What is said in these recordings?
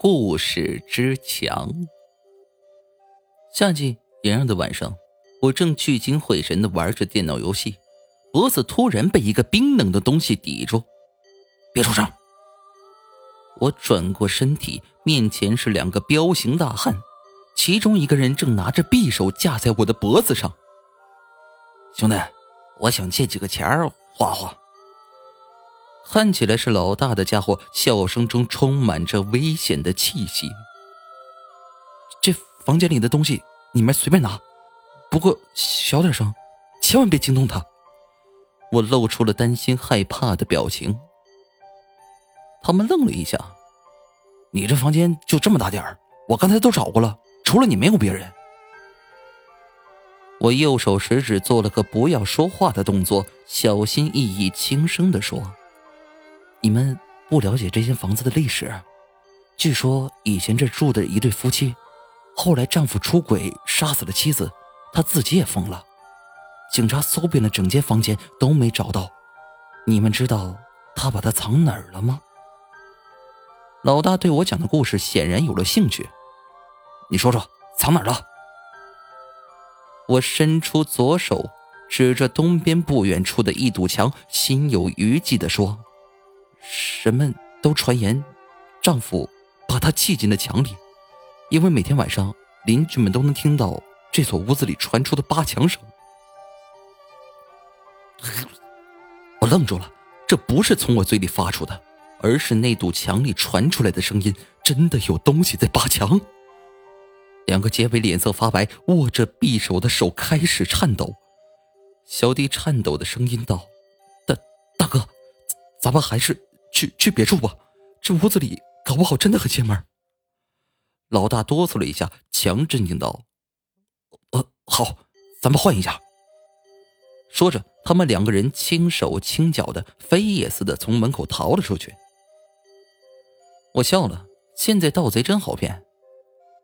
故事之强。夏季炎热的晚上，我正聚精会神的玩着电脑游戏，脖子突然被一个冰冷的东西抵住。别出声！我转过身体，面前是两个彪形大汉，其中一个人正拿着匕首架在我的脖子上。兄弟，我想借几个钱儿花花。看起来是老大的家伙，笑声中充满着危险的气息。这房间里的东西你们随便拿，不过小点声，千万别惊动他。我露出了担心害怕的表情。他们愣了一下：“你这房间就这么大点儿？我刚才都找过了，除了你没有别人。”我右手食指做了个不要说话的动作，小心翼翼、轻声的说。你们不了解这间房子的历史，据说以前这住的一对夫妻，后来丈夫出轨杀死了妻子，他自己也疯了。警察搜遍了整间房间都没找到，你们知道他把他藏哪儿了吗？老大对我讲的故事显然有了兴趣，你说说藏哪儿了？我伸出左手指着东边不远处的一堵墙，心有余悸地说。人们都传言，丈夫把她砌进了墙里，因为每天晚上邻居们都能听到这所屋子里传出的扒墙声。我愣住了，这不是从我嘴里发出的，而是那堵墙里传出来的声音，真的有东西在扒墙。两个劫匪脸色发白，握着匕首的手开始颤抖。小弟颤抖的声音道：“大大哥，咱们还是……”去去别处吧，这屋子里搞不好真的很邪门。老大哆嗦了一下，强镇定道：“呃，好，咱们换一下。”说着，他们两个人轻手轻脚的飞也似的从门口逃了出去。我笑了，现在盗贼真好骗。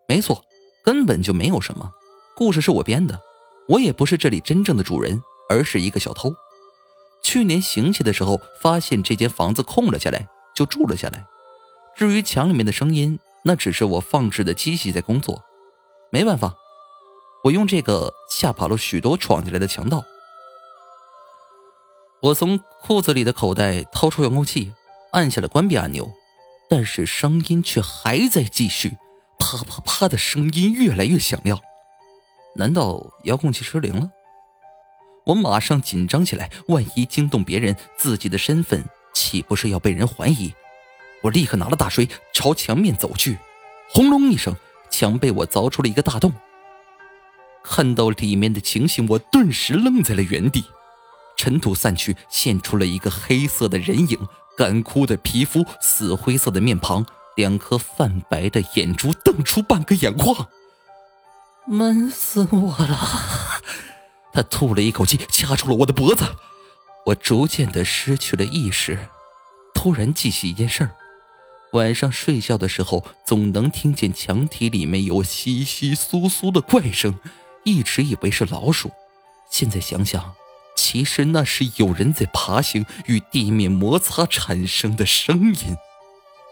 没错，根本就没有什么，故事是我编的，我也不是这里真正的主人，而是一个小偷。去年行窃的时候，发现这间房子空了下来，就住了下来。至于墙里面的声音，那只是我放置的机器在工作。没办法，我用这个吓跑了许多闯进来的强盗。我从裤子里的口袋掏出遥控器，按下了关闭按钮，但是声音却还在继续，啪啪啪的声音越来越响亮。难道遥控器失灵了？我马上紧张起来，万一惊动别人，自己的身份岂不是要被人怀疑？我立刻拿了大锤朝墙面走去，轰隆一声，墙被我凿出了一个大洞。看到里面的情形，我顿时愣在了原地。尘土散去，现出了一个黑色的人影，干枯的皮肤，死灰色的面庞，两颗泛白的眼珠瞪出半个眼眶，闷死我了。他吐了一口气，掐住了我的脖子，我逐渐的失去了意识。突然记起一件事儿：晚上睡觉的时候，总能听见墙体里面有窸窸窣窣的怪声，一直以为是老鼠。现在想想，其实那是有人在爬行与地面摩擦产生的声音。